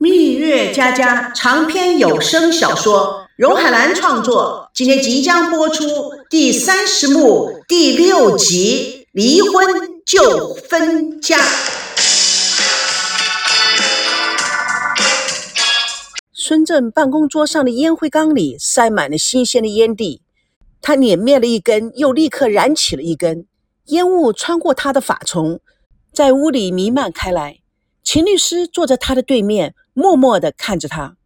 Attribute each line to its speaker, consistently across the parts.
Speaker 1: 蜜月佳佳长篇有声小说，荣海兰创作，今天即将播出第三十幕第六集《离婚就分家》。
Speaker 2: 孙正办公桌上的烟灰缸里塞满了新鲜的烟蒂，他碾灭了一根，又立刻燃起了一根，烟雾穿过他的发丛，在屋里弥漫开来。秦律师坐在他的对面，默默地看着他。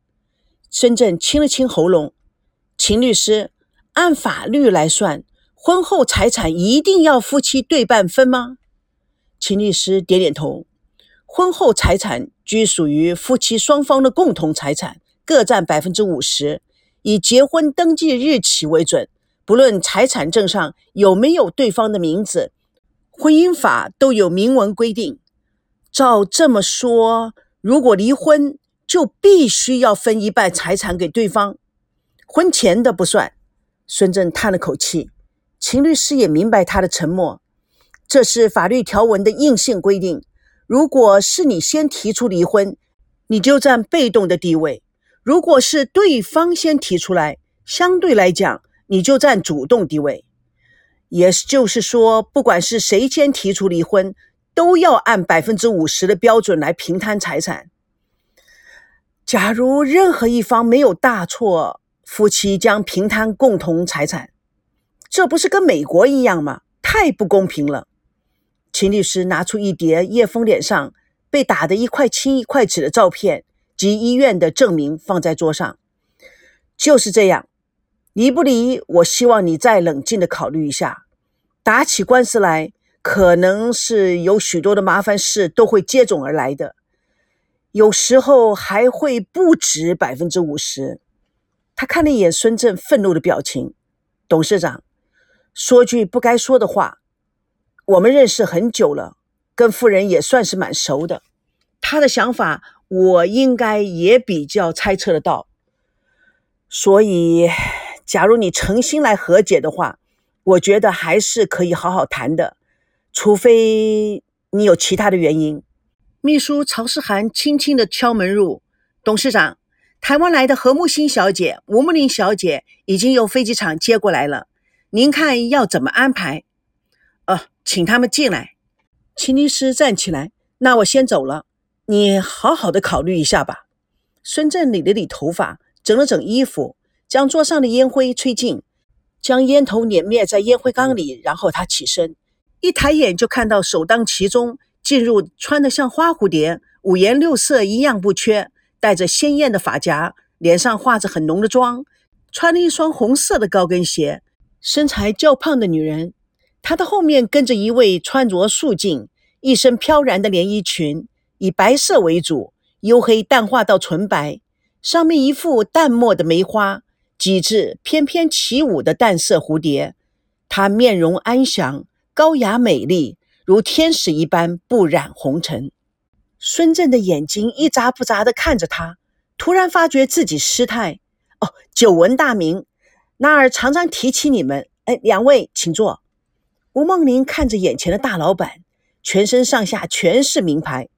Speaker 2: 孙正清了清喉咙：“秦律师，按法律来算，婚后财产一定要夫妻对半分吗？”秦律师点点头：“婚后财产均属于夫妻双方的共同财产。”各占百分之五十，以结婚登记日起为准。不论财产证上有没有对方的名字，婚姻法都有明文规定。照这么说，如果离婚，就必须要分一半财产给对方，婚前的不算。孙正叹了口气，秦律师也明白他的沉默。这是法律条文的硬性规定。如果是你先提出离婚，你就占被动的地位。如果是对方先提出来，相对来讲你就占主动地位，也就是说，不管是谁先提出离婚，都要按百分之五十的标准来平摊财产。假如任何一方没有大错，夫妻将平摊共同财产，这不是跟美国一样吗？太不公平了。秦律师拿出一叠叶枫脸上被打的一块青一块紫的照片。及医院的证明放在桌上，就是这样。离不离？我希望你再冷静的考虑一下。打起官司来，可能是有许多的麻烦事都会接踵而来的，有时候还会不止百分之五十。他看了一眼孙正愤怒的表情，董事长说句不该说的话。我们认识很久了，跟夫人也算是蛮熟的。他的想法。我应该也比较猜测得到，所以，假如你诚心来和解的话，我觉得还是可以好好谈的，除非你有其他的原因。秘书曹世涵轻轻地敲门入，董事长，台湾来的何木欣小姐、吴木林小姐已经由飞机场接过来了，您看要怎么安排？哦，请他们进来。秦律师站起来，那我先走了。你好好的考虑一下吧。孙正理了理头发，整了整衣服，将桌上的烟灰吹尽，将烟头碾灭在烟灰缸里。然后他起身，一抬眼就看到首当其冲进入，穿得像花蝴蝶，五颜六色一样不缺，戴着鲜艳的发夹，脸上画着很浓的妆，穿了一双红色的高跟鞋，身材较胖的女人。她的后面跟着一位穿着素净、一身飘然的连衣裙。以白色为主，黝黑淡化到纯白，上面一副淡墨的梅花，几只翩翩起舞的淡色蝴蝶。她面容安详，高雅美丽，如天使一般不染红尘。孙正的眼睛一眨不眨地看着他，突然发觉自己失态。哦，久闻大名，那儿常常提起你们。哎，两位请坐。吴梦玲看着眼前的大老板，全身上下全是名牌。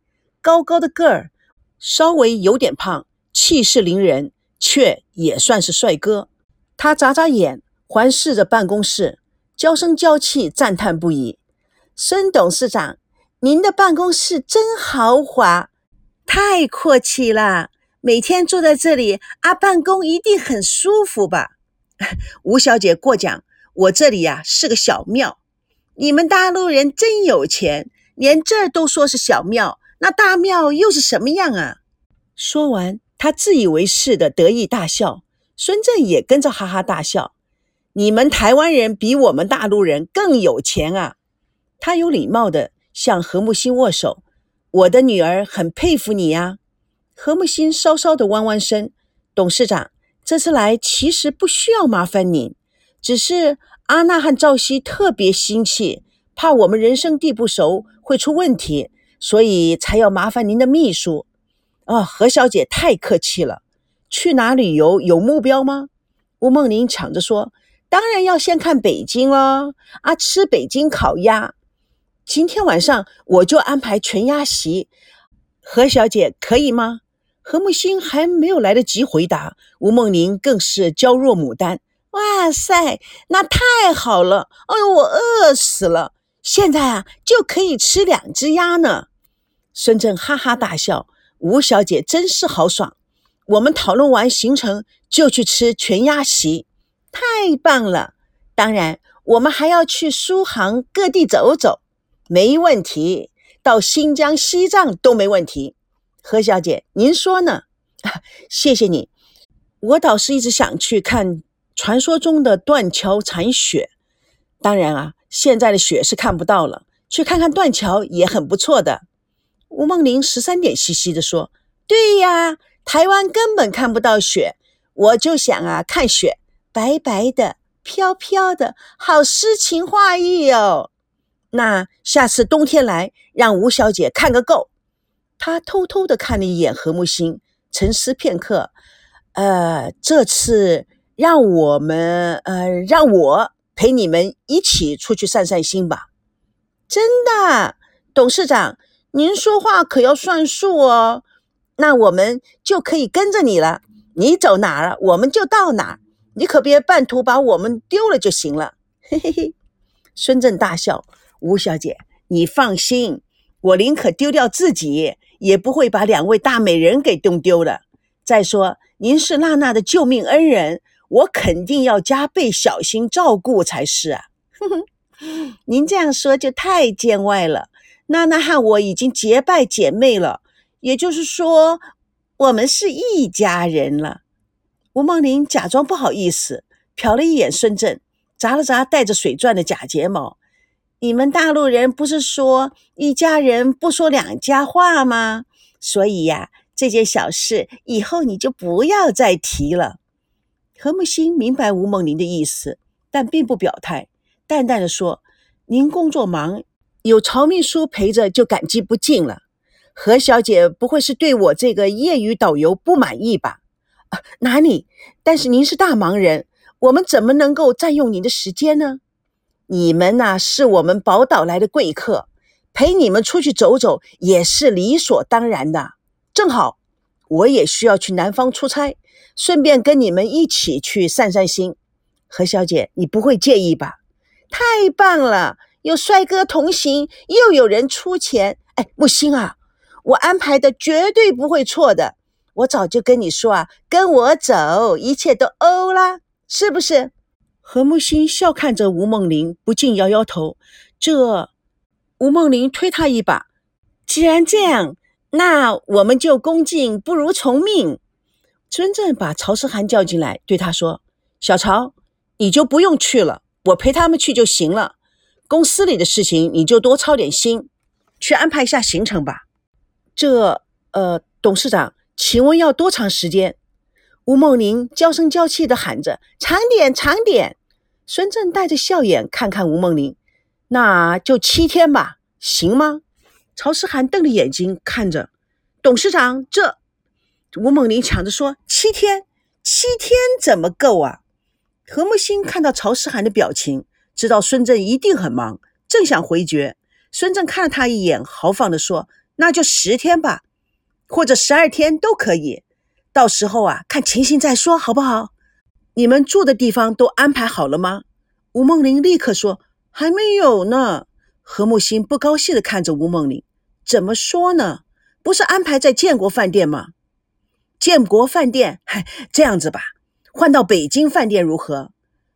Speaker 2: 高高的个儿，稍微有点胖，气势凌人，却也算是帅哥。他眨眨眼，环视着办公室，娇声娇气赞叹不已：“孙董事长，您的办公室真豪华，太阔气了！每天坐在这里啊，办公一定很舒服吧？” 吴小姐过奖，我这里呀是个小庙。你们大陆人真有钱，连这儿都说是小庙。那大庙又是什么样啊？说完，他自以为是的得意大笑。孙正也跟着哈哈大笑。你们台湾人比我们大陆人更有钱啊！他有礼貌的向何木心握手。我的女儿很佩服你呀。何木心稍稍的弯弯身。董事长，这次来其实不需要麻烦您，只是阿娜和赵熙特别心气，怕我们人生地不熟会出问题。所以才要麻烦您的秘书，哦，何小姐太客气了。去哪旅游有目标吗？吴梦玲抢着说：“当然要先看北京了，啊，吃北京烤鸭。今天晚上我就安排全鸭席，何小姐可以吗？”何木星还没有来得及回答，吴梦玲更是娇若牡丹。哇塞，那太好了！哎呦，我饿死了，现在啊就可以吃两只鸭呢。孙正哈哈大笑，吴小姐真是豪爽。我们讨论完行程就去吃全鸭席，太棒了！当然，我们还要去苏杭各地走走，没问题。到新疆、西藏都没问题。何小姐，您说呢？谢谢你，我倒是一直想去看传说中的断桥残雪。当然啊，现在的雪是看不到了，去看看断桥也很不错的。吴梦玲十三点兮兮地说：“对呀，台湾根本看不到雪，我就想啊，看雪，白白的、飘飘的，好诗情画意哦。那下次冬天来，让吴小姐看个够。”她偷偷地看了一眼何木星，沉思片刻，呃，这次让我们，呃，让我陪你们一起出去散散心吧。真的，董事长。您说话可要算数哦，那我们就可以跟着你了。你走哪儿，我们就到哪儿。你可别半途把我们丢了就行了。嘿嘿嘿，孙正大笑。吴小姐，你放心，我宁可丢掉自己，也不会把两位大美人给弄丢了。再说，您是娜娜的救命恩人，我肯定要加倍小心照顾才是啊。哼哼，您这样说就太见外了。娜娜和我已经结拜姐妹了，也就是说，我们是一家人了。吴梦玲假装不好意思，瞟了一眼孙正，眨了眨带着水钻的假睫毛。你们大陆人不是说一家人不说两家话吗？所以呀，这件小事以后你就不要再提了。何木星明白吴梦玲的意思，但并不表态，淡淡的说：“您工作忙。”有曹秘书陪着就感激不尽了。何小姐不会是对我这个业余导游不满意吧？哪里？但是您是大忙人，我们怎么能够占用您的时间呢？你们呐是我们宝岛来的贵客，陪你们出去走走也是理所当然的。正好我也需要去南方出差，顺便跟你们一起去散散心。何小姐，你不会介意吧？太棒了！有帅哥同行，又有人出钱，哎，木星啊，我安排的绝对不会错的。我早就跟你说啊，跟我走，一切都欧啦，是不是？何木星笑看着吴梦玲，不禁摇摇头。这，吴梦玲推他一把。既然这样，那我们就恭敬不如从命。真正把曹思涵叫进来，对他说：“小曹，你就不用去了，我陪他们去就行了。”公司里的事情你就多操点心，去安排一下行程吧。这，呃，董事长，请问要多长时间？吴梦玲娇声娇气地喊着：“长点，长点。”孙正带着笑眼看看吴梦玲，那就七天吧，行吗？曹思涵瞪着眼睛看着董事长，这吴梦玲抢着说：“七天，七天怎么够啊？”何木星看到曹思涵的表情。知道孙正一定很忙，正想回绝，孙正看了他一眼，豪放地说：“那就十天吧，或者十二天都可以。到时候啊，看情形再说，好不好？你们住的地方都安排好了吗？”吴梦玲立刻说：“还没有呢。”何木心不高兴地看着吴梦玲：“怎么说呢？不是安排在建国饭店吗？建国饭店，嗨，这样子吧，换到北京饭店如何？”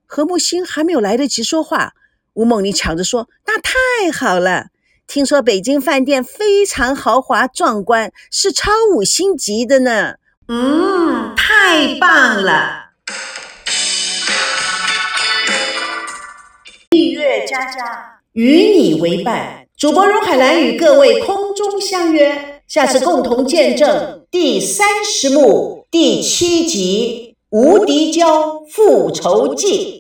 Speaker 2: 何木星还没有来得及说话，吴梦玲抢着说：“那太好了！听说北京饭店非常豪华壮观，是超五星级的呢。”
Speaker 1: 嗯，太棒了！
Speaker 2: 蜜月佳佳与你为伴，主播荣海兰与各位空中相约，下次共同见证第三十幕第七集《无敌娇复仇记》。